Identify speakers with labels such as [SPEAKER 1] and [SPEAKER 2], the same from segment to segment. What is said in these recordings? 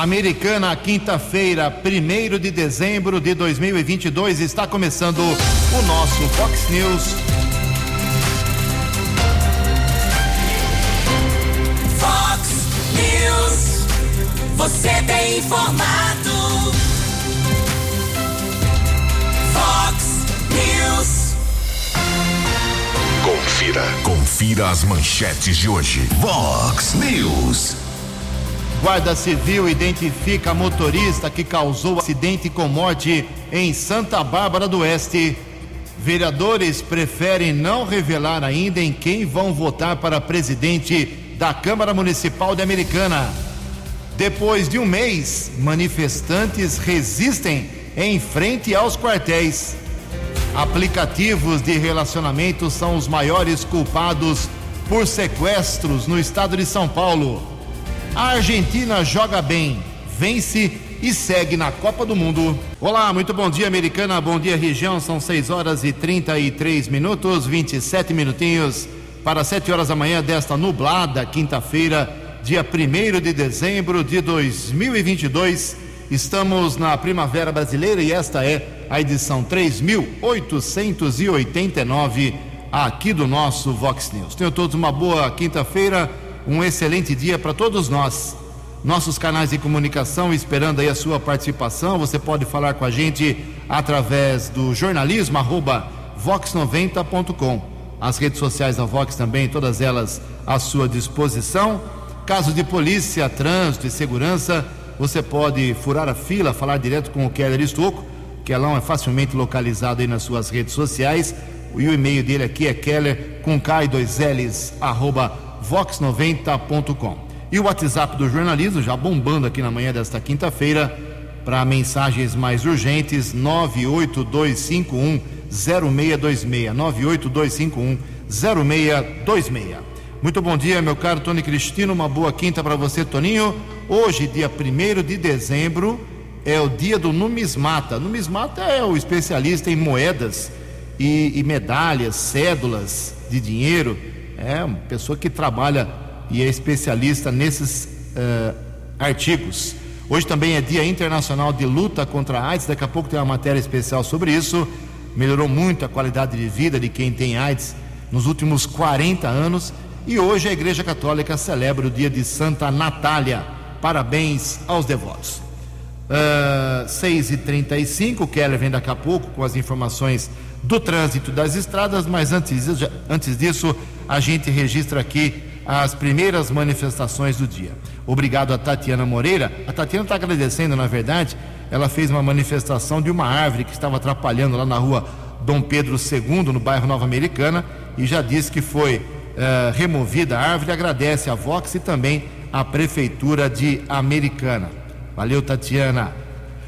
[SPEAKER 1] Americana, quinta-feira, 1 de dezembro de 2022, está começando o nosso Fox News.
[SPEAKER 2] Fox News. Você tem informado. Fox News.
[SPEAKER 3] Confira. Confira as manchetes de hoje. Vox News.
[SPEAKER 1] Guarda Civil identifica motorista que causou acidente com morte em Santa Bárbara do Oeste. Vereadores preferem não revelar ainda em quem vão votar para presidente da Câmara Municipal de Americana. Depois de um mês, manifestantes resistem em frente aos quartéis. Aplicativos de relacionamento são os maiores culpados por sequestros no estado de São Paulo. A Argentina joga bem, vence e segue na Copa do Mundo. Olá, muito bom dia, americana. Bom dia, região. São 6 horas e 33 minutos, 27 minutinhos para 7 horas da manhã desta nublada quinta-feira, dia 1 de dezembro de 2022. Estamos na Primavera Brasileira e esta é a edição 3889 aqui do nosso Vox News. Tenham todos uma boa quinta-feira um excelente dia para todos nós. Nossos canais de comunicação esperando aí a sua participação. Você pode falar com a gente através do jornalismo arroba vox90.com. As redes sociais da Vox também, todas elas à sua disposição. Caso de polícia, trânsito e segurança, você pode furar a fila, falar direto com o Keller Estocco. Kelão é facilmente localizado aí nas suas redes sociais. E o e-mail dele aqui é keller com K e dois L's, arroba vox90.com. E o WhatsApp do jornalismo, já bombando aqui na manhã desta quinta-feira, para mensagens mais urgentes, 98251 0626. 98251 0626. Muito bom dia, meu caro Tony Cristino. Uma boa quinta para você, Toninho. Hoje, dia 1 de dezembro, é o dia do numismata. Numismata é o especialista em moedas e, e medalhas, cédulas de dinheiro é uma pessoa que trabalha e é especialista nesses uh, artigos. Hoje também é Dia Internacional de Luta contra a AIDS. Daqui a pouco tem uma matéria especial sobre isso. Melhorou muito a qualidade de vida de quem tem AIDS nos últimos 40 anos. E hoje a Igreja Católica celebra o dia de Santa Natália. Parabéns aos devotos. Uh, 6h35, o Keller vem daqui a pouco com as informações do trânsito das estradas, mas antes, antes disso, a gente registra aqui as primeiras manifestações do dia. Obrigado a Tatiana Moreira. A Tatiana está agradecendo, na verdade, ela fez uma manifestação de uma árvore que estava atrapalhando lá na rua Dom Pedro II, no bairro Nova Americana, e já disse que foi uh, removida a árvore. Agradece a Vox e também a Prefeitura de Americana. Valeu, Tatiana.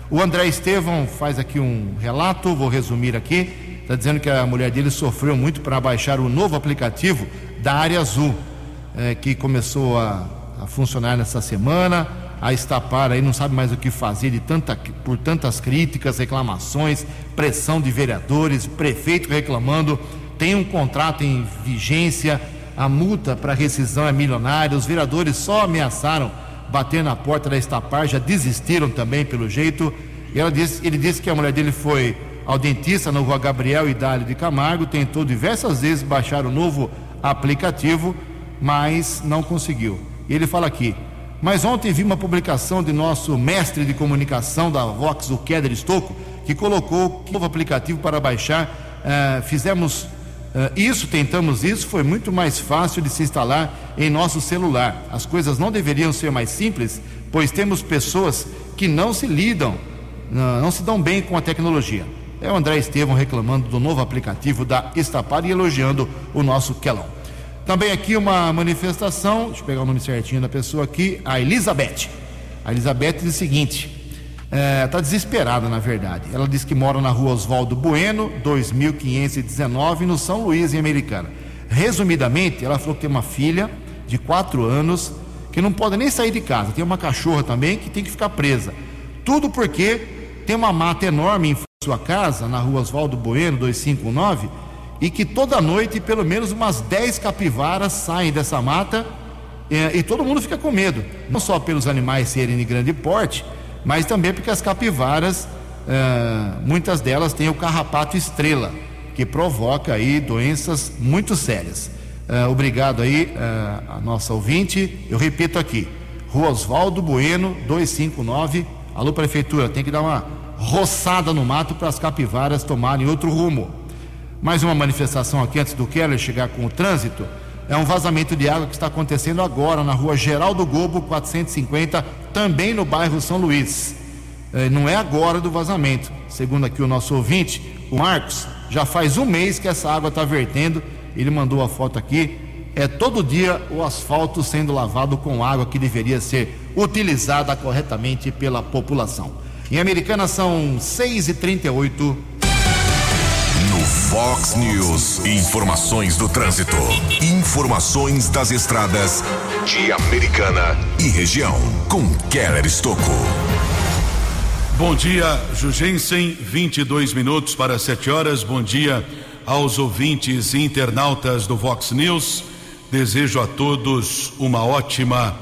[SPEAKER 1] O André Estevão faz aqui um relato, vou resumir aqui está dizendo que a mulher dele sofreu muito para baixar o novo aplicativo da área azul, é, que começou a, a, funcionar nessa semana. A estapar aí não sabe mais o que fazer de tanta, por tantas críticas, reclamações, pressão de vereadores, prefeito reclamando. Tem um contrato em vigência, a multa para rescisão é milionária. Os vereadores só ameaçaram bater na porta da Estapar, já desistiram também pelo jeito. E ela disse, ele disse que a mulher dele foi ao dentista na rua Gabriel Idalho de Camargo, tentou diversas vezes baixar o novo aplicativo, mas não conseguiu. Ele fala aqui, mas ontem vi uma publicação de nosso mestre de comunicação da Vox, o Keder Stocco, que colocou um novo aplicativo para baixar. Uh, fizemos uh, isso, tentamos isso, foi muito mais fácil de se instalar em nosso celular. As coisas não deveriam ser mais simples, pois temos pessoas que não se lidam, não, não se dão bem com a tecnologia. É o André Estevam reclamando do novo aplicativo da Estapar e elogiando o nosso Quelão. Também aqui uma manifestação, deixa eu pegar o nome certinho da pessoa aqui, a Elizabeth. A Elizabeth diz o seguinte: está é, tá desesperada, na verdade. Ela diz que mora na rua Oswaldo Bueno, 2519, no São Luís, em Americana. Resumidamente, ela falou que tem uma filha de 4 anos que não pode nem sair de casa. Tem uma cachorra também que tem que ficar presa. Tudo porque tem uma mata enorme em sua casa, na rua Oswaldo Bueno, 259, e que toda noite pelo menos umas 10 capivaras saem dessa mata é, e todo mundo fica com medo, não só pelos animais serem de grande porte, mas também porque as capivaras, é, muitas delas têm o carrapato estrela, que provoca aí doenças muito sérias. É, obrigado aí a nossa ouvinte. Eu repito aqui, Rua Oswaldo Bueno, 259. Alô, Prefeitura, tem que dar uma roçada no mato para as capivaras tomarem outro rumo. Mais uma manifestação aqui antes do Keller chegar com o trânsito. É um vazamento de água que está acontecendo agora na rua Geraldo Gobo, 450, também no bairro São Luís. É, não é agora do vazamento. Segundo aqui o nosso ouvinte, o Marcos, já faz um mês que essa água está vertendo. Ele mandou a foto aqui. É todo dia o asfalto sendo lavado com água que deveria ser utilizada corretamente pela população. Em Americana são 6h38.
[SPEAKER 3] No Fox News, informações do trânsito. Informações das estradas de Americana e região. Com Keller Estocco.
[SPEAKER 4] Bom dia, Jugensen. 22 minutos para 7 horas. Bom dia aos ouvintes e internautas do Fox News. Desejo a todos uma ótima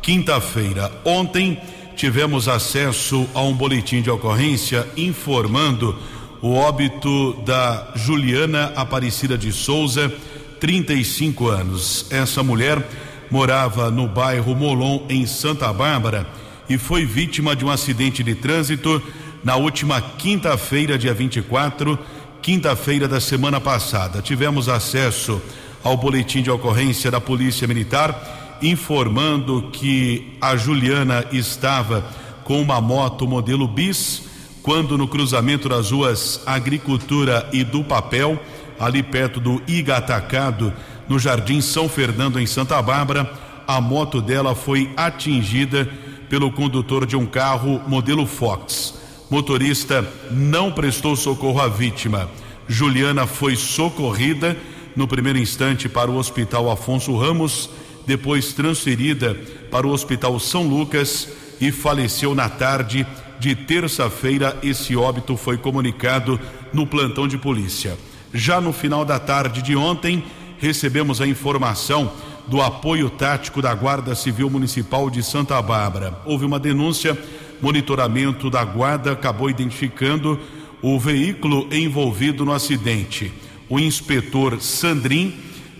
[SPEAKER 4] quinta-feira. Ontem tivemos acesso a um boletim de ocorrência informando o óbito da Juliana Aparecida de Souza, 35 anos. Essa mulher morava no bairro Molon, em Santa Bárbara, e foi vítima de um acidente de trânsito na última quinta-feira, dia 24, quinta-feira da semana passada. Tivemos acesso ao boletim de ocorrência da Polícia Militar informando que a Juliana estava com uma moto modelo bis quando no cruzamento das ruas Agricultura e do Papel, ali perto do Igatacado, no Jardim São Fernando em Santa Bárbara, a moto dela foi atingida pelo condutor de um carro modelo Fox. Motorista não prestou socorro à vítima. Juliana foi socorrida no primeiro instante para o Hospital Afonso Ramos depois transferida para o Hospital São Lucas e faleceu na tarde de terça-feira. Esse óbito foi comunicado no plantão de polícia. Já no final da tarde de ontem, recebemos a informação do apoio tático da Guarda Civil Municipal de Santa Bárbara. Houve uma denúncia, monitoramento da Guarda acabou identificando o veículo envolvido no acidente. O inspetor Sandrin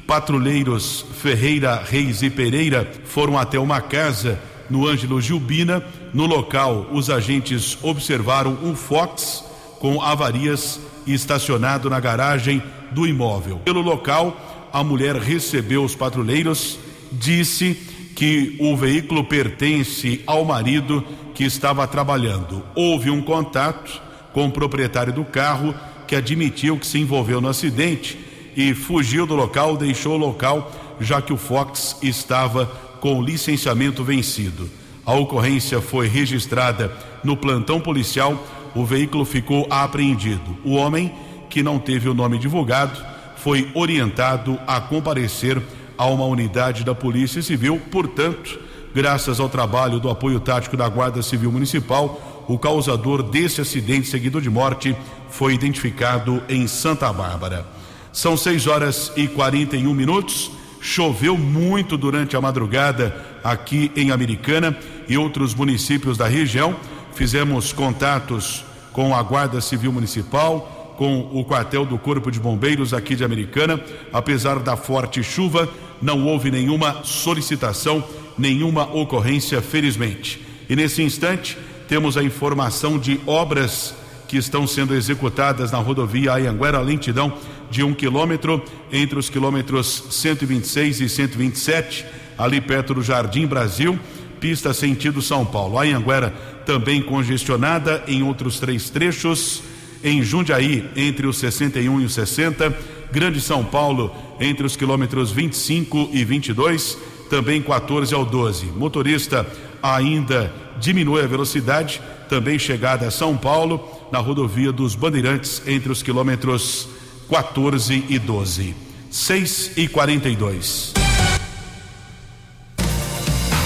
[SPEAKER 4] patrulheiros Ferreira, Reis e Pereira foram até uma casa no Ângelo Gilbina. No local, os agentes observaram um Fox com avarias estacionado na garagem do imóvel. Pelo local, a mulher recebeu os patrulheiros, disse que o veículo pertence ao marido que estava trabalhando. Houve um contato com o proprietário do carro que admitiu que se envolveu no acidente e fugiu do local, deixou o local, já que o Fox estava com licenciamento vencido. A ocorrência foi registrada no plantão policial, o veículo ficou apreendido. O homem, que não teve o nome divulgado, foi orientado a comparecer a uma unidade da Polícia Civil, portanto, graças ao trabalho do apoio tático da Guarda Civil Municipal, o causador desse acidente seguido de morte foi identificado em Santa Bárbara. São 6 horas e 41 minutos. Choveu muito durante a madrugada aqui em Americana e outros municípios da região. Fizemos contatos com a Guarda Civil Municipal, com o quartel do Corpo de Bombeiros aqui de Americana. Apesar da forte chuva, não houve nenhuma solicitação, nenhuma ocorrência, felizmente. E nesse instante, temos a informação de obras que estão sendo executadas na rodovia Ayanguera Lentidão de um quilômetro entre os quilômetros 126 e 127, ali perto do Jardim Brasil, pista sentido São Paulo. Ayanguera também congestionada em outros três trechos. Em Jundiaí, entre os 61 e os 60, Grande São Paulo, entre os quilômetros 25 e 22, também 14 ao 12. Motorista ainda diminui a velocidade, também chegada a São Paulo, na rodovia dos Bandeirantes, entre os quilômetros 14 e 12. 6 e 42.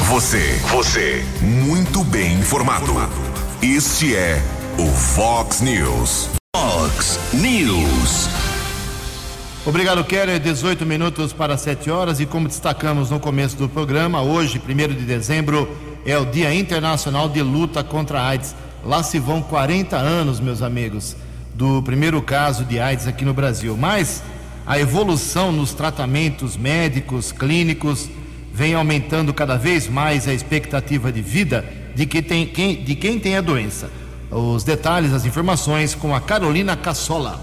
[SPEAKER 3] Você, você, muito bem informado. Este é o Fox News. Fox News.
[SPEAKER 1] Obrigado, Keller. 18 minutos para 7 horas. E como destacamos no começo do programa, hoje, 1 de dezembro, é o Dia Internacional de Luta contra a AIDS. Lá se vão 40 anos, meus amigos, do primeiro caso de AIDS aqui no Brasil. Mas a evolução nos tratamentos médicos, clínicos, vem aumentando cada vez mais a expectativa de vida de, que tem, quem, de quem tem a doença. Os detalhes, as informações com a Carolina Cassola.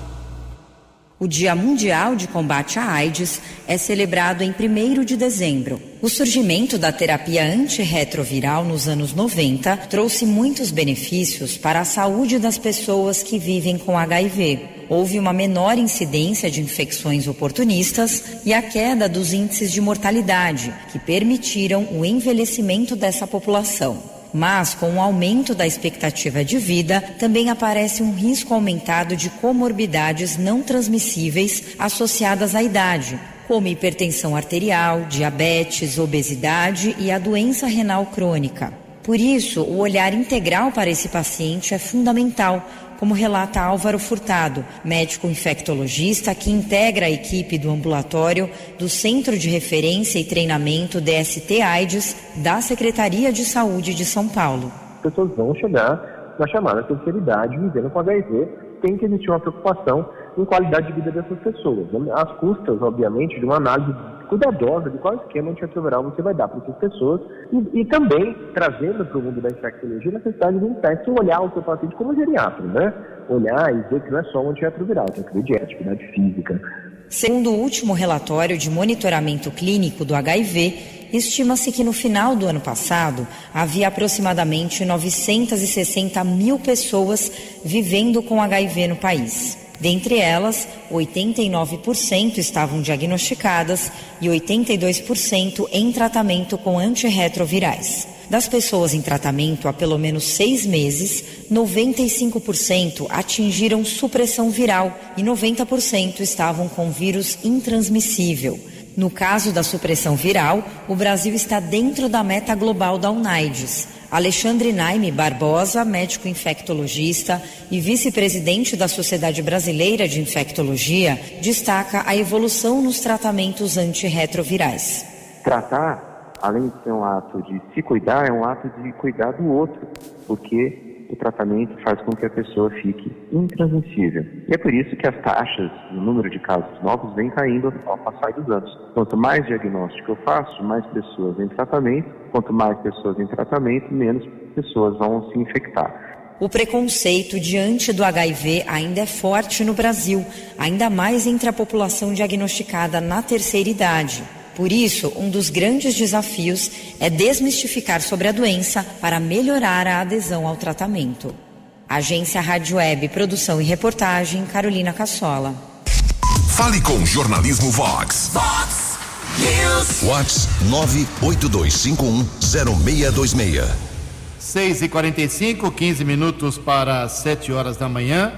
[SPEAKER 5] O Dia Mundial de Combate à AIDS é celebrado em 1 de dezembro. O surgimento da terapia antirretroviral nos anos 90 trouxe muitos benefícios para a saúde das pessoas que vivem com HIV. Houve uma menor incidência de infecções oportunistas e a queda dos índices de mortalidade, que permitiram o envelhecimento dessa população. Mas, com o aumento da expectativa de vida, também aparece um risco aumentado de comorbidades não transmissíveis associadas à idade, como hipertensão arterial, diabetes, obesidade e a doença renal crônica. Por isso, o olhar integral para esse paciente é fundamental como relata Álvaro Furtado, médico infectologista que integra a equipe do ambulatório do Centro de Referência e Treinamento DST AIDS da Secretaria de Saúde de São Paulo.
[SPEAKER 6] As pessoas vão chegar na chamada terceira vivendo com HIV, tem que existir uma preocupação em qualidade de vida dessas pessoas. As custas, obviamente, de uma análise cuidadosa de qual esquema antirretroviral você vai dar para essas pessoas e, e também trazendo para o mundo da infectologia a necessidade de um teste olhar o seu paciente como geriatra, né? Olhar e ver que não é só um antirretroviral, tem que ver de atividade física.
[SPEAKER 5] Segundo o último relatório de monitoramento clínico do HIV, estima-se que no final do ano passado havia aproximadamente 960 mil pessoas vivendo com HIV no país. Dentre elas, 89% estavam diagnosticadas e 82% em tratamento com antirretrovirais. Das pessoas em tratamento há pelo menos seis meses, 95% atingiram supressão viral e 90% estavam com vírus intransmissível. No caso da supressão viral, o Brasil está dentro da meta global da UNAIDS. Alexandre Naime Barbosa, médico infectologista e vice-presidente da Sociedade Brasileira de Infectologia, destaca a evolução nos tratamentos antirretrovirais.
[SPEAKER 6] Tratar, além de ser um ato de se cuidar, é um ato de cuidar do outro, porque o tratamento faz com que a pessoa fique intransmissível. E é por isso que as taxas, o número de casos novos vem caindo ao passar dos anos. Quanto mais diagnóstico eu faço, mais pessoas em tratamento. Quanto mais pessoas em tratamento, menos pessoas vão se infectar.
[SPEAKER 5] O preconceito diante do HIV ainda é forte no Brasil, ainda mais entre a população diagnosticada na terceira idade. Por isso, um dos grandes desafios é desmistificar sobre a doença para melhorar a adesão ao tratamento. Agência Rádio Web, produção e reportagem, Carolina Cassola.
[SPEAKER 3] Fale com o Jornalismo Vox.
[SPEAKER 2] Vox News.
[SPEAKER 3] Vox 982510626.
[SPEAKER 1] 6 e 45 15 minutos para 7 horas da manhã.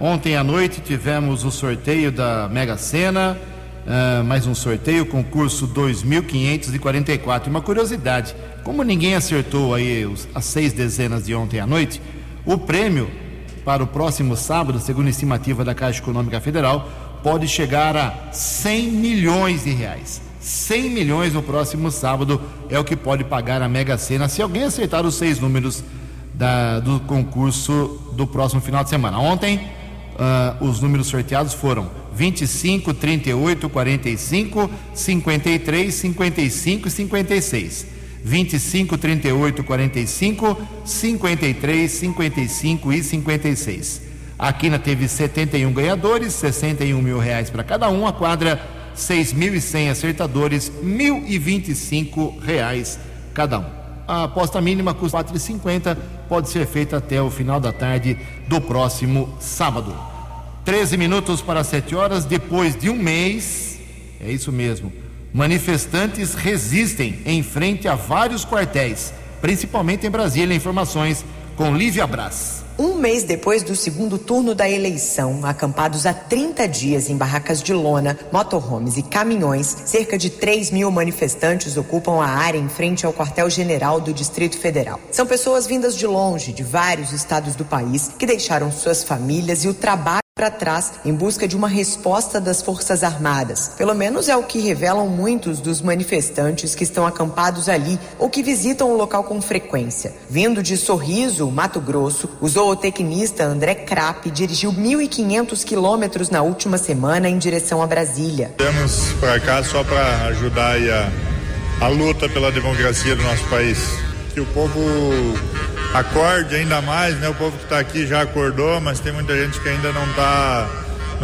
[SPEAKER 1] Ontem à noite tivemos o sorteio da Mega Sena Uh, mais um sorteio, concurso 2544. Uma curiosidade: como ninguém acertou aí os, as seis dezenas de ontem à noite, o prêmio para o próximo sábado, segundo a estimativa da Caixa Econômica Federal, pode chegar a 100 milhões de reais. 100 milhões no próximo sábado é o que pode pagar a Mega Sena se alguém acertar os seis números da, do concurso do próximo final de semana. Ontem, uh, os números sorteados foram 25, 38, 45, 53, 55 e 56. 25, 38, 45, 53, 55 e 56. A Quina teve 71 ganhadores, 61 mil reais para cada um. A quadra, 6.100 acertadores, 1.025 reais cada um. A aposta mínima custa 4,50, pode ser feita até o final da tarde do próximo sábado. 13 minutos para 7 horas, depois de um mês, é isso mesmo, manifestantes resistem em frente a vários quartéis, principalmente em Brasília. Informações com Lívia Brás.
[SPEAKER 7] Um mês depois do segundo turno da eleição, acampados há 30 dias em barracas de lona, motorhomes e caminhões, cerca de 3 mil manifestantes ocupam a área em frente ao quartel-general do Distrito Federal. São pessoas vindas de longe, de vários estados do país, que deixaram suas famílias e o trabalho para trás em busca de uma resposta das Forças Armadas. Pelo menos é o que revelam muitos dos manifestantes que estão acampados ali ou que visitam o local com frequência. Vindo de Sorriso, Mato Grosso, o zootecnista André Krapp dirigiu 1.500 quilômetros na última semana em direção a Brasília.
[SPEAKER 8] Temos para cá só para ajudar a, a luta pela democracia do nosso país. Que o povo acorde ainda mais, né? O povo que está aqui já acordou, mas tem muita gente que ainda não está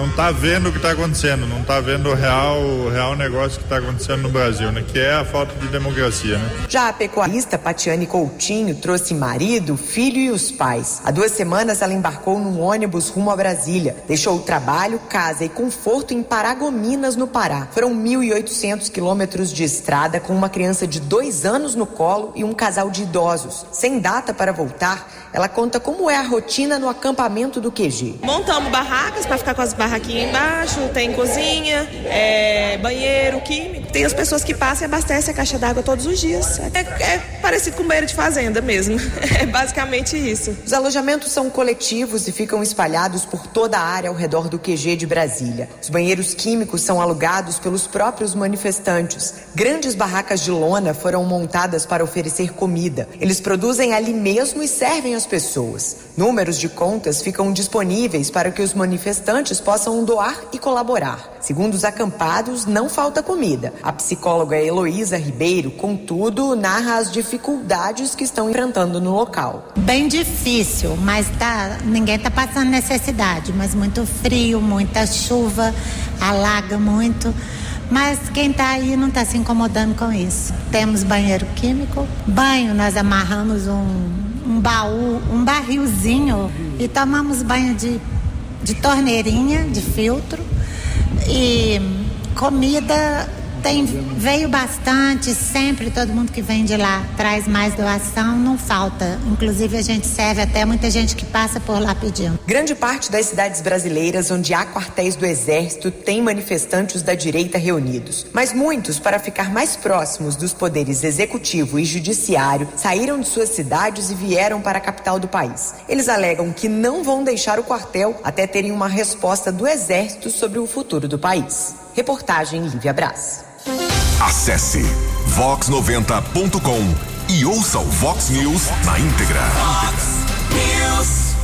[SPEAKER 8] não tá vendo o que está acontecendo, não está vendo o real, o real negócio que está acontecendo no Brasil, né? Que é a falta de democracia, né?
[SPEAKER 7] Já a pecuarista Patiane Coutinho trouxe marido, filho e os pais. Há duas semanas ela embarcou num ônibus rumo a Brasília. Deixou o trabalho, casa e conforto em Paragominas, no Pará. Foram 1.800 quilômetros de estrada com uma criança de dois anos no colo e um casal de idosos. Sem data para voltar, ela conta como é a rotina no acampamento do QG.
[SPEAKER 9] Montamos barracas para ficar com as barraquinhas embaixo, tem cozinha, é, banheiro químico. Tem as pessoas que passam e abastecem a caixa d'água todos os dias. É, é parecido com banheiro de fazenda mesmo. É basicamente isso.
[SPEAKER 7] Os alojamentos são coletivos e ficam espalhados por toda a área ao redor do QG de Brasília. Os banheiros químicos são alugados pelos próprios manifestantes. Grandes barracas de lona foram montadas para oferecer comida. Eles produzem ali mesmo e servem as pessoas. Números de contas ficam disponíveis para que os manifestantes possam doar e colaborar. Segundo os acampados, não falta comida. A psicóloga Heloísa Ribeiro, contudo, narra as dificuldades que estão enfrentando no local.
[SPEAKER 10] Bem difícil, mas tá, ninguém está passando necessidade, mas muito frio, muita chuva, alaga muito. Mas quem está aí não está se incomodando com isso. Temos banheiro químico, banho, nós amarramos um um baú, um barrilzinho e tomamos banho de, de torneirinha, de filtro. E comida tem, veio bastante, sempre todo mundo que vem de lá traz mais doação, não falta. Inclusive a gente serve até muita gente que passa por lá pedindo.
[SPEAKER 7] Grande parte das cidades brasileiras onde há quartéis do Exército tem manifestantes da direita reunidos. Mas muitos, para ficar mais próximos dos poderes executivo e judiciário, saíram de suas cidades e vieram para a capital do país. Eles alegam que não vão deixar o quartel até terem uma resposta do Exército sobre o futuro do país. Reportagem Lívia Braz.
[SPEAKER 3] Acesse vox90.com e ouça o Vox News na íntegra.
[SPEAKER 2] News.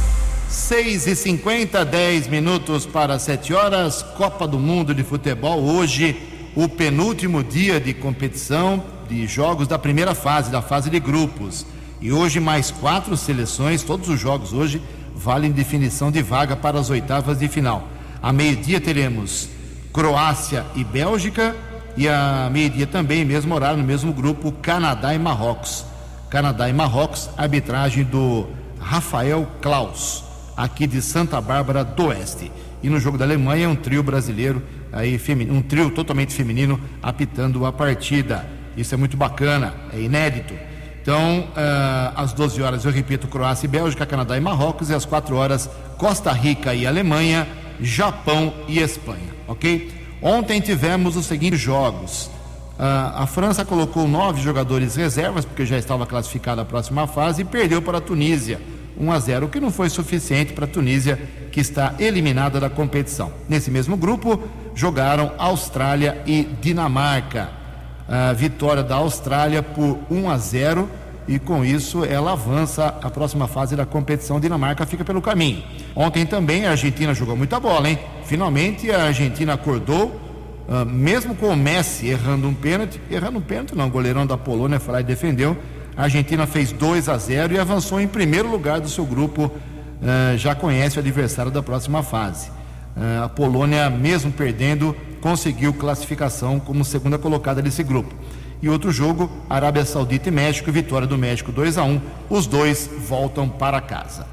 [SPEAKER 1] 6 e 50 10 minutos para 7 horas. Copa do Mundo de Futebol. Hoje, o penúltimo dia de competição de jogos da primeira fase, da fase de grupos. E hoje, mais quatro seleções. Todos os jogos hoje valem definição de vaga para as oitavas de final. A meio-dia teremos Croácia e Bélgica e a meio-dia também, mesmo horário, no mesmo grupo, Canadá e Marrocos. Canadá e Marrocos, arbitragem do Rafael Klaus, aqui de Santa Bárbara do Oeste. E no jogo da Alemanha, um trio brasileiro, aí, um trio totalmente feminino, apitando a partida. Isso é muito bacana, é inédito. Então, uh, às 12 horas, eu repito, Croácia e Bélgica, Canadá e Marrocos, e às 4 horas, Costa Rica e Alemanha, Japão e Espanha, ok? Ontem tivemos os seguintes jogos. Uh, a França colocou nove jogadores reservas, porque já estava classificada a próxima fase, e perdeu para a Tunísia, 1 a 0, o que não foi suficiente para a Tunísia, que está eliminada da competição. Nesse mesmo grupo, jogaram Austrália e Dinamarca. Uh, vitória da Austrália por 1 a 0 e com isso ela avança a próxima fase da competição. Dinamarca fica pelo caminho. Ontem também a Argentina jogou muita bola, hein? Finalmente a Argentina acordou, uh, mesmo com o Messi errando um pênalti, errando um pênalti não, o goleirão da Polônia foi lá e defendeu. A Argentina fez 2 a 0 e avançou em primeiro lugar do seu grupo, uh, já conhece o adversário da próxima fase. Uh, a Polônia, mesmo perdendo, conseguiu classificação como segunda colocada desse grupo. E outro jogo, Arábia Saudita e México, vitória do México 2 a 1. Os dois voltam para casa.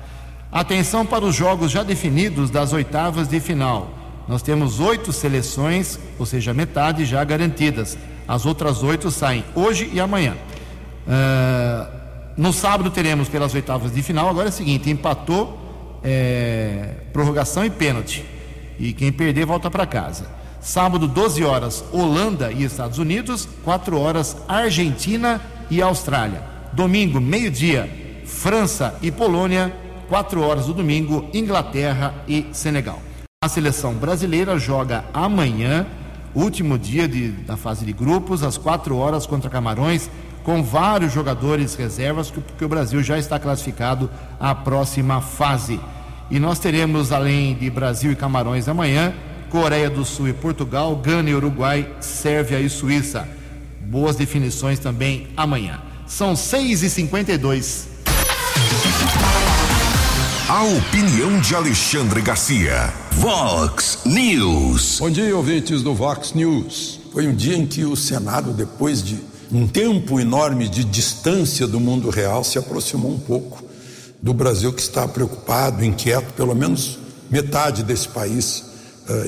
[SPEAKER 1] Atenção para os jogos já definidos das oitavas de final. Nós temos oito seleções, ou seja, metade já garantidas. As outras oito saem hoje e amanhã. Uh, no sábado teremos pelas oitavas de final. Agora é o seguinte: empatou, é, prorrogação e pênalti. E quem perder volta para casa. Sábado, 12 horas, Holanda e Estados Unidos. 4 horas, Argentina e Austrália. Domingo, meio-dia, França e Polônia. 4 horas do domingo, Inglaterra e Senegal. A seleção brasileira joga amanhã, último dia de, da fase de grupos, às 4 horas contra Camarões, com vários jogadores reservas, porque o Brasil já está classificado à próxima fase. E nós teremos, além de Brasil e Camarões amanhã, Coreia do Sul e Portugal, Gana e Uruguai, Sérvia e Suíça. Boas definições também amanhã. São 6h52.
[SPEAKER 3] A opinião de Alexandre Garcia. Vox News.
[SPEAKER 11] Bom dia, ouvintes do Vox News. Foi um dia em que o Senado, depois de um tempo enorme de distância do mundo real, se aproximou um pouco do Brasil, que está preocupado, inquieto, pelo menos metade desse país,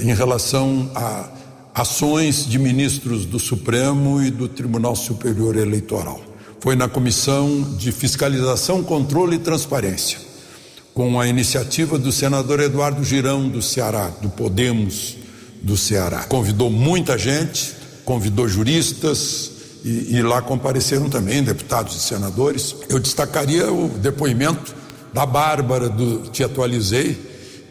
[SPEAKER 11] em relação a ações de ministros do Supremo e do Tribunal Superior Eleitoral. Foi na Comissão de Fiscalização, Controle e Transparência com a iniciativa do senador Eduardo Girão, do Ceará, do Podemos do Ceará. Convidou muita gente, convidou juristas e, e lá compareceram também deputados e senadores. Eu destacaria o depoimento da Bárbara, do Te Atualizei,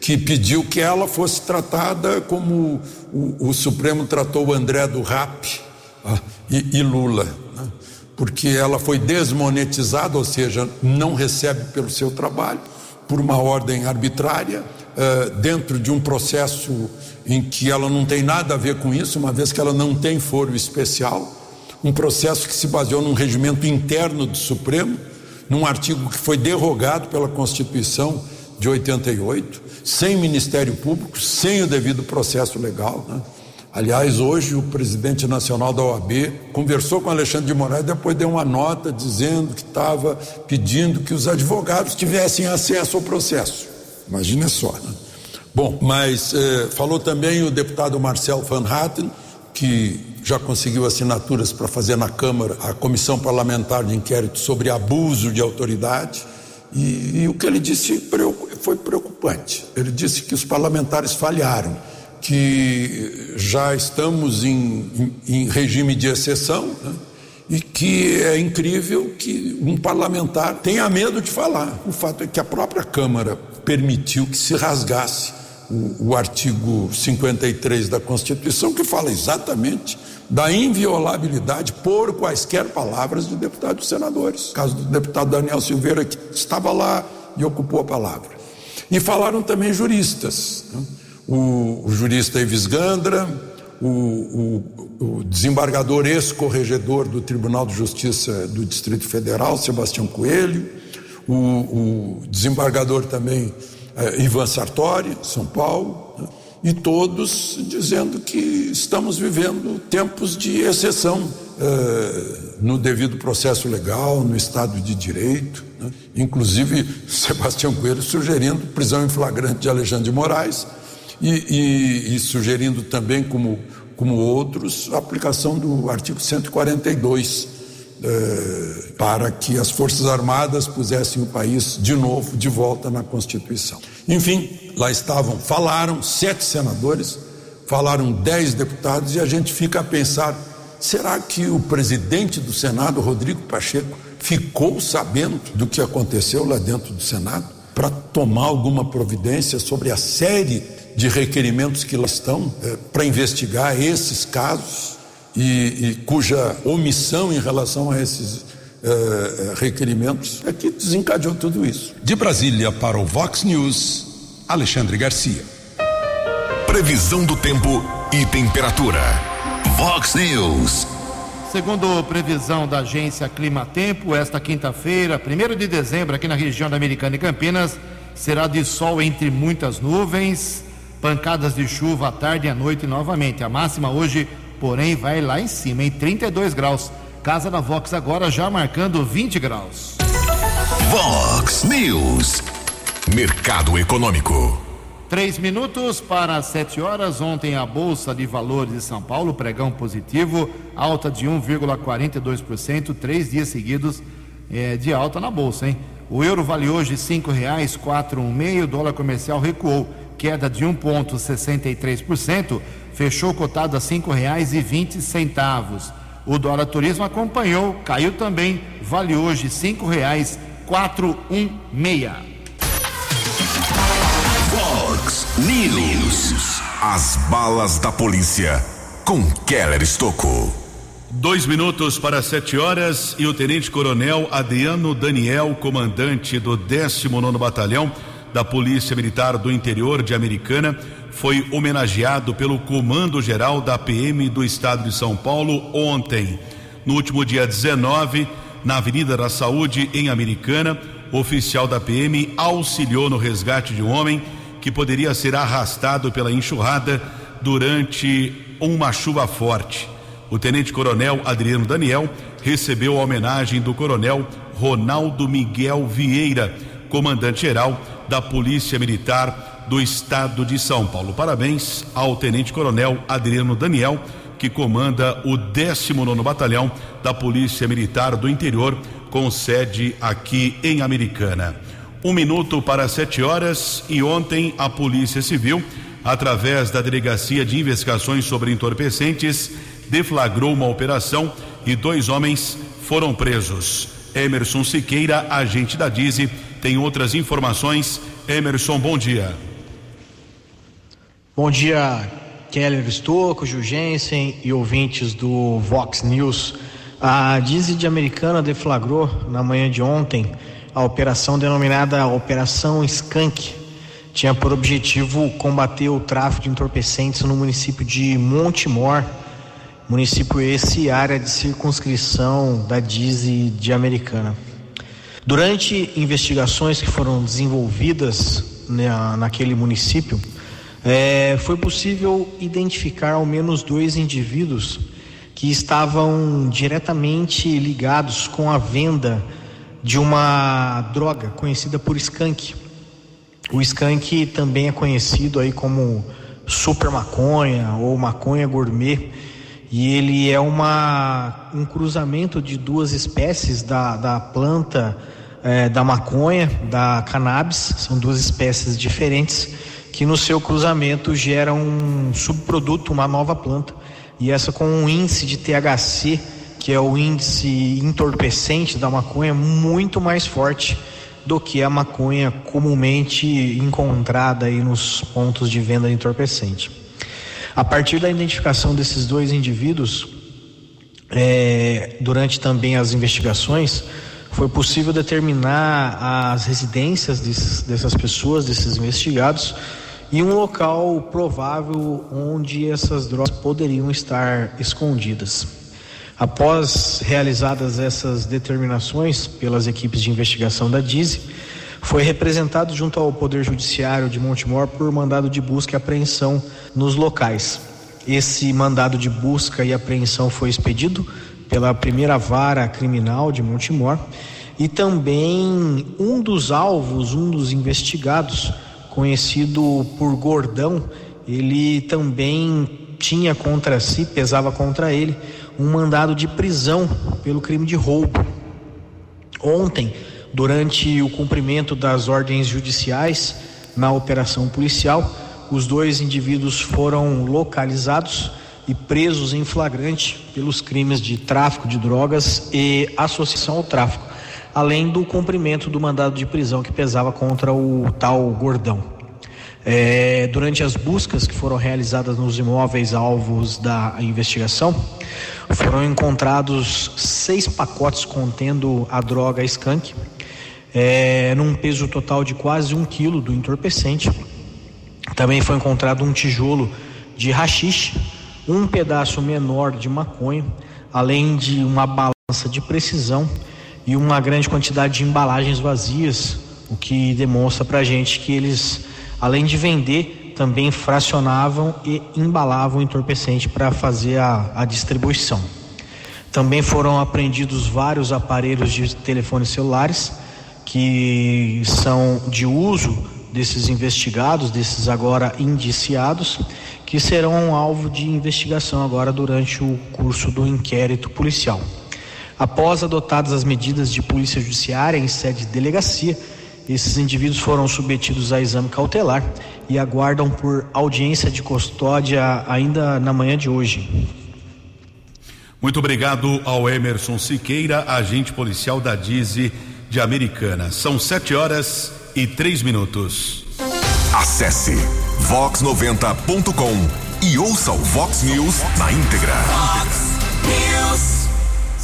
[SPEAKER 11] que pediu que ela fosse tratada como o, o Supremo tratou o André do Rap ah, e, e, Lula, né? porque ela foi desmonetizada, ou seja, não recebe pelo seu trabalho por uma ordem arbitrária, uh, dentro de um processo em que ela não tem nada a ver com isso, uma vez que ela não tem foro especial, um processo que se baseou num regimento interno do Supremo, num artigo que foi derrogado pela Constituição de 88, sem Ministério Público, sem o devido processo legal. Né? Aliás, hoje o presidente nacional da OAB conversou com Alexandre de Moraes, depois deu uma nota dizendo que estava pedindo que os advogados tivessem acesso ao processo. Imagina só. Né? Bom, mas eh, falou também o deputado Marcel Van Hatten, que já conseguiu assinaturas para fazer na Câmara a comissão parlamentar de inquérito sobre abuso de autoridade. E, e o que ele disse foi preocupante. Ele disse que os parlamentares falharam que já estamos em, em, em regime de exceção né? e que é incrível que um parlamentar tenha medo de falar. O fato é que a própria Câmara permitiu que se rasgasse o, o artigo 53 da Constituição, que fala exatamente da inviolabilidade por quaisquer palavras de deputados e senadores. O caso do deputado Daniel Silveira, que estava lá e ocupou a palavra. E falaram também juristas. Né? o, o jurista Ives Gandra, o, o, o desembargador ex-corregedor do Tribunal de Justiça do Distrito Federal, Sebastião Coelho, o, desembargador também eh, Ivan Sartori, São Paulo, né? e todos dizendo que estamos vivendo tempos de exceção eh, no devido processo legal, no Estado de Direito. Né? Inclusive, Sebastião Coelho sugerindo prisão em flagrante de Alexandre de Moraes e, e, e sugerindo também, como, como outros, a aplicação do artigo 142 eh, para que as Forças Armadas pusessem o país de novo de volta na Constituição. Enfim, lá estavam, falaram sete senadores, falaram dez deputados e a gente fica a pensar: será que o presidente do Senado, Rodrigo Pacheco, ficou sabendo do que aconteceu lá dentro do Senado para tomar alguma providência sobre a série de requerimentos que lá estão é, para investigar esses casos e, e, cuja omissão em relação a esses é, é, requerimentos é que desencadeou tudo isso.
[SPEAKER 3] De Brasília para o Vox News, Alexandre Garcia. Previsão do tempo e temperatura. Vox News.
[SPEAKER 1] Segundo previsão da agência Clima Tempo, esta quinta-feira, 1 de dezembro, aqui na região da Americana e Campinas, será de sol entre muitas nuvens pancadas de chuva à tarde e à noite novamente. A máxima hoje, porém, vai lá em cima, em 32 graus. Casa da Vox agora já marcando 20 graus.
[SPEAKER 3] Vox News. Mercado Econômico.
[SPEAKER 1] Três minutos para sete horas. Ontem a Bolsa de Valores de São Paulo, pregão positivo, alta de 1,42%, três dias seguidos é, de alta na Bolsa, hein? O euro vale hoje cinco reais quatro um meio, dólar comercial recuou queda de 1,63%, fechou cotado a R$ 5,20. O dólar turismo acompanhou, caiu também, vale hoje R$ 5,416.
[SPEAKER 3] News. As balas da polícia com Keller Estocou.
[SPEAKER 4] Dois minutos para sete horas e o Tenente Coronel Adriano Daniel, comandante do 19 Batalhão da Polícia Militar do Interior de Americana, foi homenageado pelo Comando Geral da PM do Estado de São Paulo ontem. No último dia 19, na Avenida da Saúde, em Americana, o oficial da PM auxiliou no resgate de um homem que poderia ser arrastado pela enxurrada durante uma chuva forte. O tenente-coronel Adriano Daniel recebeu a homenagem do coronel Ronaldo Miguel Vieira, comandante-geral da Polícia Militar do Estado de São Paulo. Parabéns ao tenente-coronel Adriano Daniel, que comanda o 19 Batalhão da Polícia Militar do Interior, com sede aqui em Americana. Um minuto para sete horas e ontem a Polícia Civil, através da Delegacia de Investigações sobre Entorpecentes, deflagrou uma operação e dois homens foram presos. Emerson Siqueira, agente da Dize, tem outras informações. Emerson, bom dia.
[SPEAKER 12] Bom dia, Keller Estocco, Jugensen e ouvintes do Vox News. A Dize de Americana deflagrou na manhã de ontem a operação denominada Operação Skank. Tinha por objetivo combater o tráfico de entorpecentes no município de Montemor, município esse área de circunscrição da Dize de Americana. Durante investigações que foram desenvolvidas né, naquele município, é, foi possível identificar ao menos dois indivíduos que estavam diretamente ligados com a venda de uma droga conhecida por skunk. O skunk também é conhecido aí como super maconha ou maconha gourmet. E ele é uma, um cruzamento de duas espécies da, da planta é, da maconha, da cannabis, são duas espécies diferentes que no seu cruzamento gera um subproduto, uma nova planta, e essa com um índice de THC, que é o índice entorpecente da maconha, muito mais forte do que a maconha comumente encontrada aí nos pontos de venda entorpecente. A partir da identificação desses dois indivíduos, é, durante também as investigações, foi possível determinar as residências desses, dessas pessoas, desses investigados, e um local provável onde essas drogas poderiam estar escondidas. Após realizadas essas determinações pelas equipes de investigação da DISE, foi representado junto ao Poder Judiciário de Montemor por mandado de busca e apreensão nos locais. Esse mandado de busca e apreensão foi expedido pela primeira vara criminal de Montemor e também um dos alvos, um dos investigados, conhecido por Gordão, ele também tinha contra si, pesava contra ele, um mandado de prisão pelo crime de roubo. Ontem, durante o cumprimento das ordens judiciais na operação policial, os dois indivíduos foram localizados e presos em flagrante pelos crimes de tráfico de drogas e associação ao tráfico além do cumprimento do mandado de prisão que pesava contra o tal Gordão. É, durante as buscas que foram realizadas nos imóveis alvos da investigação, foram encontrados seis pacotes contendo a droga skunk, é, num peso total de quase um quilo do entorpecente. Também foi encontrado um tijolo de rachixe, um pedaço menor de maconha, além de uma balança de precisão e uma grande quantidade de embalagens vazias, o que demonstra para gente que eles, além de vender, também fracionavam e embalavam o entorpecente para fazer a, a distribuição. Também foram apreendidos vários aparelhos de telefones celulares que são de uso desses investigados, desses agora indiciados, que serão alvo de investigação agora durante o curso do inquérito policial. Após adotadas as medidas de polícia judiciária em sede de delegacia, esses indivíduos foram submetidos a exame cautelar e aguardam por audiência de custódia ainda na manhã de hoje.
[SPEAKER 4] Muito obrigado ao Emerson Siqueira, agente policial da Dize de Americana. São sete horas e três minutos.
[SPEAKER 3] Acesse vox90.com e ouça o Vox News na íntegra.
[SPEAKER 2] News.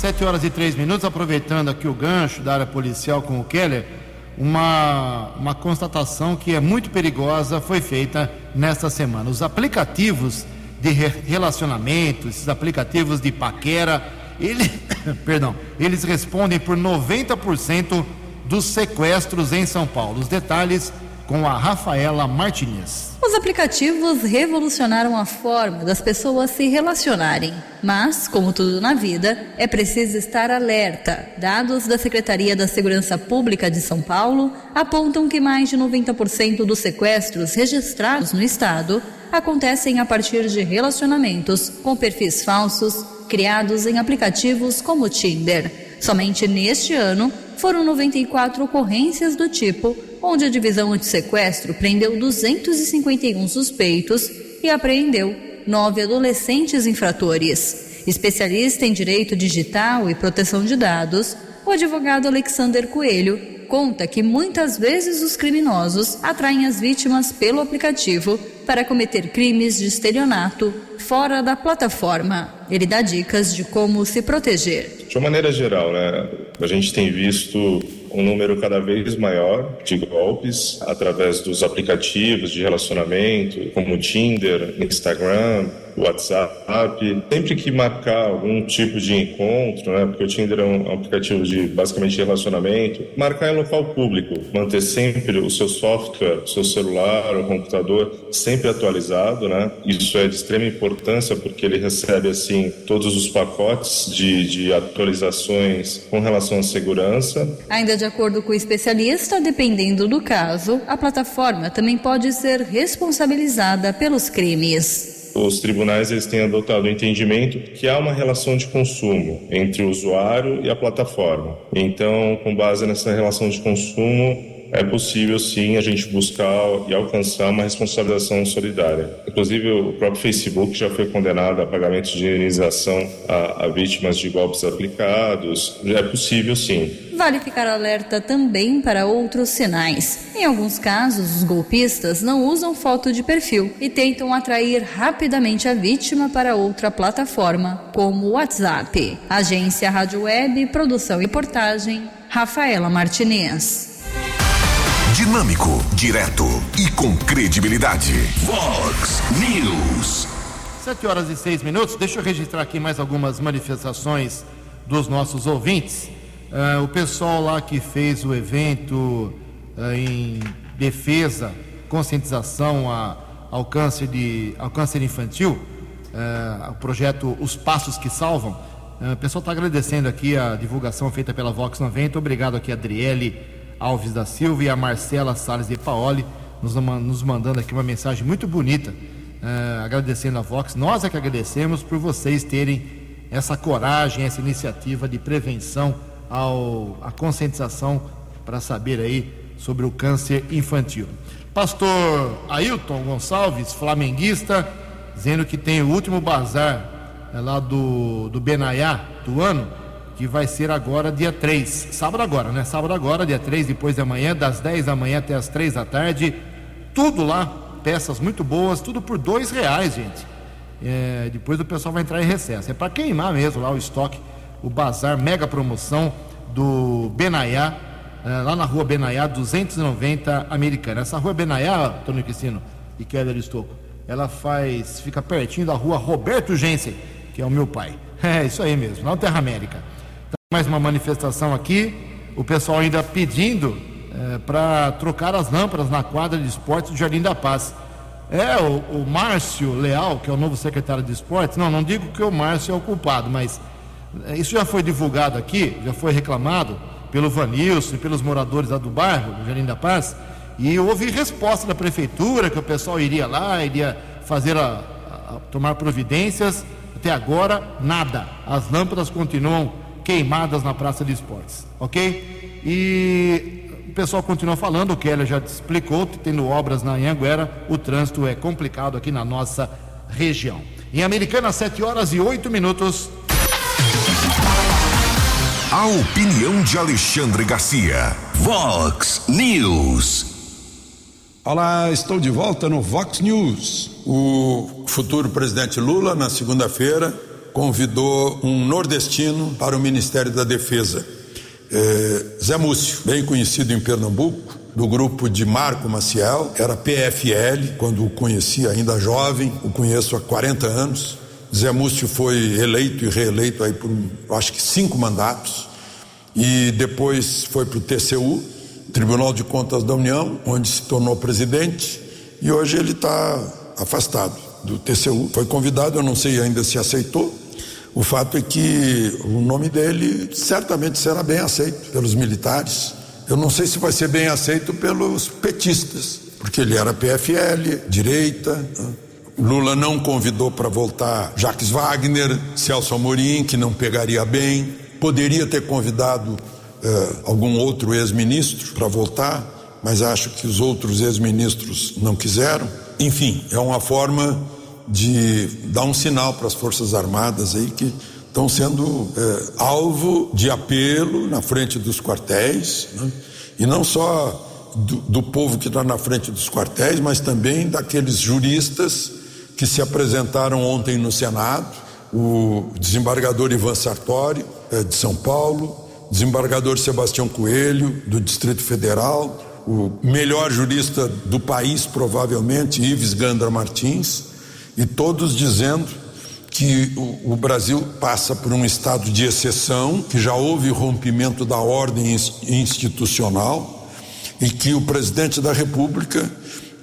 [SPEAKER 1] 7 horas e 3 minutos, aproveitando aqui o gancho da área policial com o Keller, uma, uma constatação que é muito perigosa foi feita nesta semana. Os aplicativos de re- relacionamento, esses aplicativos de paquera, ele, perdão, eles respondem por 90% dos sequestros em São Paulo. Os detalhes com a Rafaela Martinez.
[SPEAKER 13] Os aplicativos revolucionaram a forma das pessoas se relacionarem. Mas, como tudo na vida, é preciso estar alerta. Dados da Secretaria da Segurança Pública de São Paulo apontam que mais de 90% dos sequestros registrados no estado acontecem a partir de relacionamentos com perfis falsos criados em aplicativos como o Tinder. Somente neste ano foram 94 ocorrências do tipo, onde a divisão antissequestro prendeu 251 suspeitos e apreendeu nove adolescentes infratores. Especialista em direito digital e proteção de dados, o advogado Alexander Coelho conta que muitas vezes os criminosos atraem as vítimas pelo aplicativo para cometer crimes de estelionato fora da plataforma. Ele dá dicas de como se proteger.
[SPEAKER 14] De uma maneira geral, né, a gente tem visto um número cada vez maior de golpes através dos aplicativos de relacionamento, como Tinder, Instagram, WhatsApp. Sempre que marcar algum tipo de encontro, né, porque o Tinder é um aplicativo de basicamente relacionamento, marcar em local público, manter sempre o seu software, seu celular, o computador sempre atualizado, né? Isso é de extrema importância porque ele recebe assim todos os pacotes de, de atualizações com relação à segurança.
[SPEAKER 13] Ainda de acordo com o especialista, dependendo do caso, a plataforma também pode ser responsabilizada pelos crimes.
[SPEAKER 14] Os tribunais eles têm adotado o entendimento que há uma relação de consumo entre o usuário e a plataforma. Então, com base nessa relação de consumo, é possível sim a gente buscar e alcançar uma responsabilização solidária. Inclusive, o próprio Facebook já foi condenado a pagamentos de indenização a, a vítimas de golpes aplicados. É possível sim.
[SPEAKER 13] Vale ficar alerta também para outros sinais. Em alguns casos, os golpistas não usam foto de perfil e tentam atrair rapidamente a vítima para outra plataforma, como o WhatsApp. Agência Rádio Web, produção e reportagem, Rafaela Martinez.
[SPEAKER 3] Dinâmico, direto e com credibilidade. Vox News.
[SPEAKER 1] 7 horas e 6 minutos. Deixa eu registrar aqui mais algumas manifestações dos nossos ouvintes. Ah, o pessoal lá que fez o evento ah, em defesa, conscientização a- ao, câncer de, ao câncer infantil, ah, o projeto Os Passos que Salvam. o pessoal está agradecendo aqui a divulgação feita pela Vox 90. Obrigado aqui a Adriele Alves da Silva e a Marcela Salles de Paoli, nos, nos mandando aqui uma mensagem muito bonita, agradecendo a Vox. Nós é que agradecemos por vocês terem essa coragem, essa iniciativa de prevenção ao, à conscientização para saber aí sobre o câncer infantil. Pastor Ailton Gonçalves, flamenguista, dizendo que tem o último bazar eh, lá do, do Benaiá do ano, que vai ser agora dia 3, sábado agora, né? Sábado agora, dia 3, depois de amanhã, das 10 da manhã até as 3 da tarde. Tudo lá, peças muito boas, tudo por dois reais, gente. É, depois o pessoal vai entrar em recesso. É para queimar mesmo lá o estoque, o bazar, mega promoção do Benaiá, é, lá na rua Benaiá, 290 Americana. Essa rua Benaiá, Antônio Cristino e Keller Estocco, ela faz, fica pertinho da rua Roberto Jensen, que é o meu pai. É isso aí mesmo, lá no Terra América. Então, mais uma manifestação aqui, o pessoal ainda pedindo para trocar as lâmpadas na quadra de esportes do Jardim da Paz. É, o, o Márcio Leal, que é o novo secretário de esportes, não, não digo que o Márcio é o culpado, mas é, isso já foi divulgado aqui, já foi reclamado pelo Vanilson e pelos moradores lá do bairro, do Jardim da Paz, e houve resposta da prefeitura que o pessoal iria lá, iria fazer a, a- a- tomar providências. Até agora, nada. As lâmpadas continuam queimadas na praça de esportes, ok? E o pessoal continua falando, o Keller já explicou, tendo obras na Anhanguera, o trânsito é complicado aqui na nossa região. Em Americana, 7 horas e 8 minutos.
[SPEAKER 3] A opinião de Alexandre Garcia. Vox News.
[SPEAKER 11] Olá, estou de volta no Vox News. O futuro presidente Lula, na segunda-feira, convidou um nordestino para o Ministério da Defesa. É, Zé Múcio, bem conhecido em Pernambuco, do grupo de Marco Maciel, era PFL, quando o conheci ainda jovem, o conheço há 40 anos. Zé Múcio foi eleito e reeleito aí por, acho que cinco mandatos, e depois foi para o TCU, Tribunal de Contas da União, onde se tornou presidente, e hoje ele está afastado do TCU. Foi convidado, eu não sei ainda se aceitou. O fato é que o nome dele certamente será bem aceito pelos militares. Eu não sei se vai ser bem aceito pelos petistas, porque ele era PFL, direita. Né? Lula não convidou para voltar Jacques Wagner, Celso Amorim, que não pegaria bem. Poderia ter convidado eh, algum outro ex-ministro para voltar, mas acho que os outros ex-ministros não quiseram. Enfim, é uma forma de dar um sinal para as Forças Armadas aí que estão sendo é, alvo de apelo na frente dos quartéis, né? e não só do, do povo que está na frente dos quartéis, mas também daqueles juristas que se apresentaram ontem no Senado, o desembargador Ivan Sartori, é, de São Paulo, desembargador Sebastião Coelho, do Distrito Federal, o melhor jurista do país, provavelmente, Ives Gandra Martins, e todos dizendo que o, o, Brasil passa por um estado de exceção, que já houve rompimento da ordem institucional e que o presidente da República,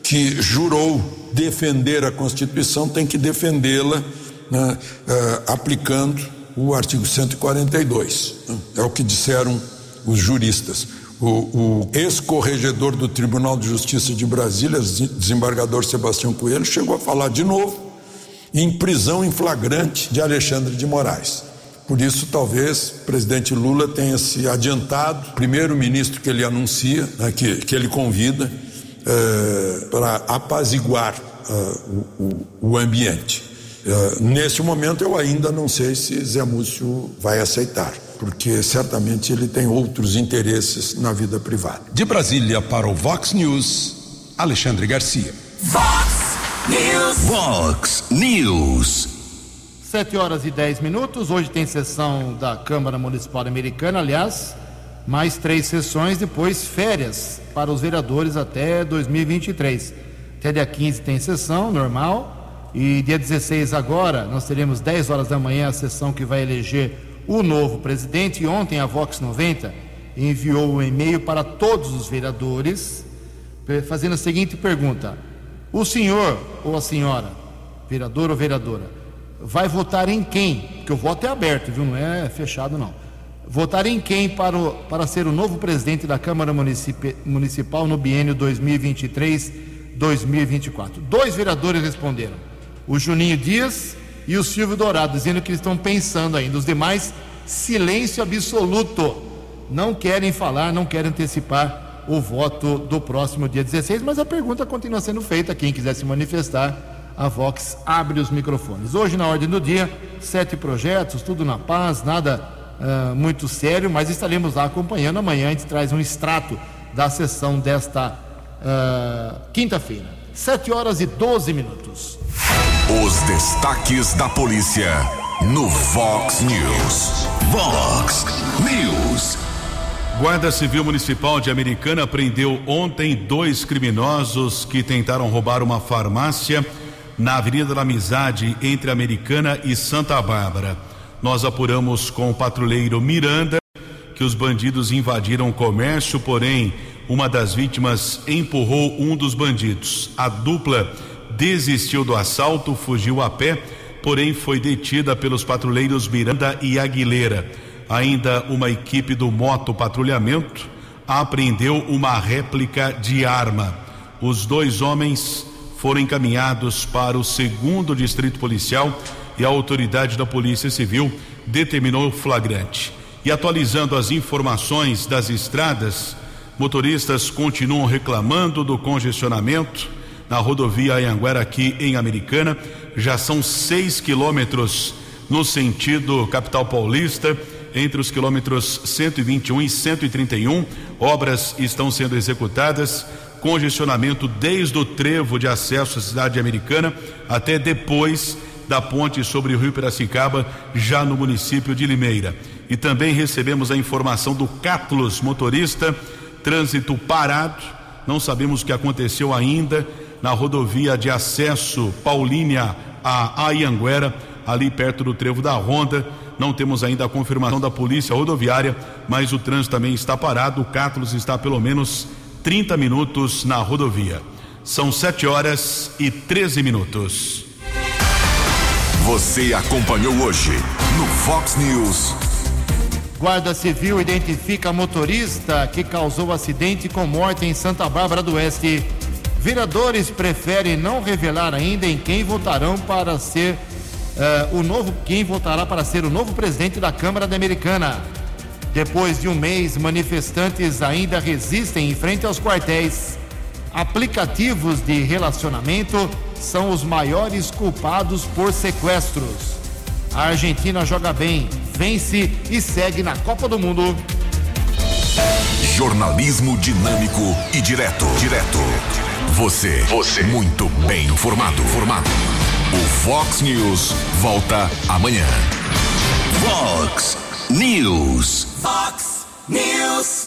[SPEAKER 11] que jurou defender a Constituição, tem que defendê-la né, uh, aplicando o artigo 142. É o que disseram os juristas o, o ex-corregedor do Tribunal de Justiça de Brasília, desembargador Sebastião Coelho, chegou a falar de novo em prisão em flagrante de Alexandre de Moraes. Por isso, talvez o presidente Lula tenha se adiantado, primeiro ministro que ele anuncia, né, que, que ele convida, é, para apaziguar é, o, o, ambiente. É, nesse momento, eu ainda não sei se Zé Múcio vai aceitar porque certamente ele tem outros interesses na vida privada.
[SPEAKER 3] De Brasília para o Vox News, Alexandre Garcia.
[SPEAKER 2] Vox News.
[SPEAKER 3] Vox News.
[SPEAKER 1] Sete horas e dez minutos. Hoje tem sessão da Câmara Municipal Americana, aliás, mais três sessões, depois férias para os vereadores até 2023. Até dia 15 tem sessão normal. E dia 16 agora, nós teremos 10 horas da manhã a sessão que vai eleger o novo presidente. E ontem a Vox 90 enviou um e-mail para todos os vereadores, fazendo a seguinte pergunta: O senhor ou a senhora, vereador ou vereadora, vai votar em quem? Porque o voto é aberto, viu? Não é fechado, não. Votar em quem para, o, para ser o novo presidente da Câmara Municipal no biênio 2023-2024? Dois vereadores responderam: o Juninho Dias e o Silvio Dourado, dizendo que eles estão pensando ainda. Os demais, silêncio absoluto. Não querem falar, não querem antecipar o voto do próximo dia 16, mas a pergunta continua sendo feita. Quem quiser se manifestar, a Vox abre os microfones. Hoje, na ordem do dia, sete projetos, tudo na paz, nada uh, muito sério, mas estaremos lá acompanhando. Amanhã a gente traz um extrato da sessão desta uh, quinta-feira. Sete horas e doze minutos.
[SPEAKER 3] Os destaques da polícia no Vox News. Vox News.
[SPEAKER 4] Guarda Civil Municipal de Americana prendeu ontem dois criminosos que tentaram roubar uma farmácia na Avenida da Amizade entre Americana e Santa Bárbara. Nós apuramos com o patrulheiro Miranda que os bandidos invadiram o comércio, porém uma das vítimas empurrou um dos bandidos. A dupla desistiu do assalto, fugiu a pé, porém foi detida pelos patrulheiros Miranda e Aguilera. Ainda uma equipe do Moto Patrulhamento apreendeu uma réplica de arma. Os dois homens foram encaminhados para o segundo distrito policial e a autoridade da Polícia Civil determinou o flagrante. E atualizando as informações das estradas, motoristas continuam reclamando do congestionamento na rodovia Anhanguera aqui em Americana. Já são seis quilômetros no sentido capital paulista, entre os quilômetros 121 e 131. Obras estão sendo executadas congestionamento desde o trevo de acesso à cidade americana até depois da ponte sobre o rio Piracicaba, já no município de Limeira. E também recebemos a informação do Catlos motorista, trânsito parado, não sabemos o que aconteceu ainda na rodovia de acesso Paulínia a Ayanguera, ali perto do trevo da Ronda. Não temos ainda a confirmação da polícia rodoviária, mas o trânsito também está parado. O Catlos está pelo menos 30 minutos na rodovia. São 7 horas e 13 minutos.
[SPEAKER 3] Você acompanhou hoje no Fox News.
[SPEAKER 1] Guarda Civil identifica motorista que causou acidente com morte em Santa Bárbara do Oeste. Vereadores preferem não revelar ainda em quem votarão para ser uh, o novo quem votará para ser o novo presidente da Câmara da Americana. Depois de um mês, manifestantes ainda resistem em frente aos quartéis. Aplicativos de relacionamento são os maiores culpados por sequestros. A Argentina joga bem, vence e segue na Copa do Mundo.
[SPEAKER 3] Jornalismo dinâmico e direto. Direto. Você. Você. Muito bem informado. Formado. O Fox News volta amanhã. Fox News.
[SPEAKER 2] Fox News.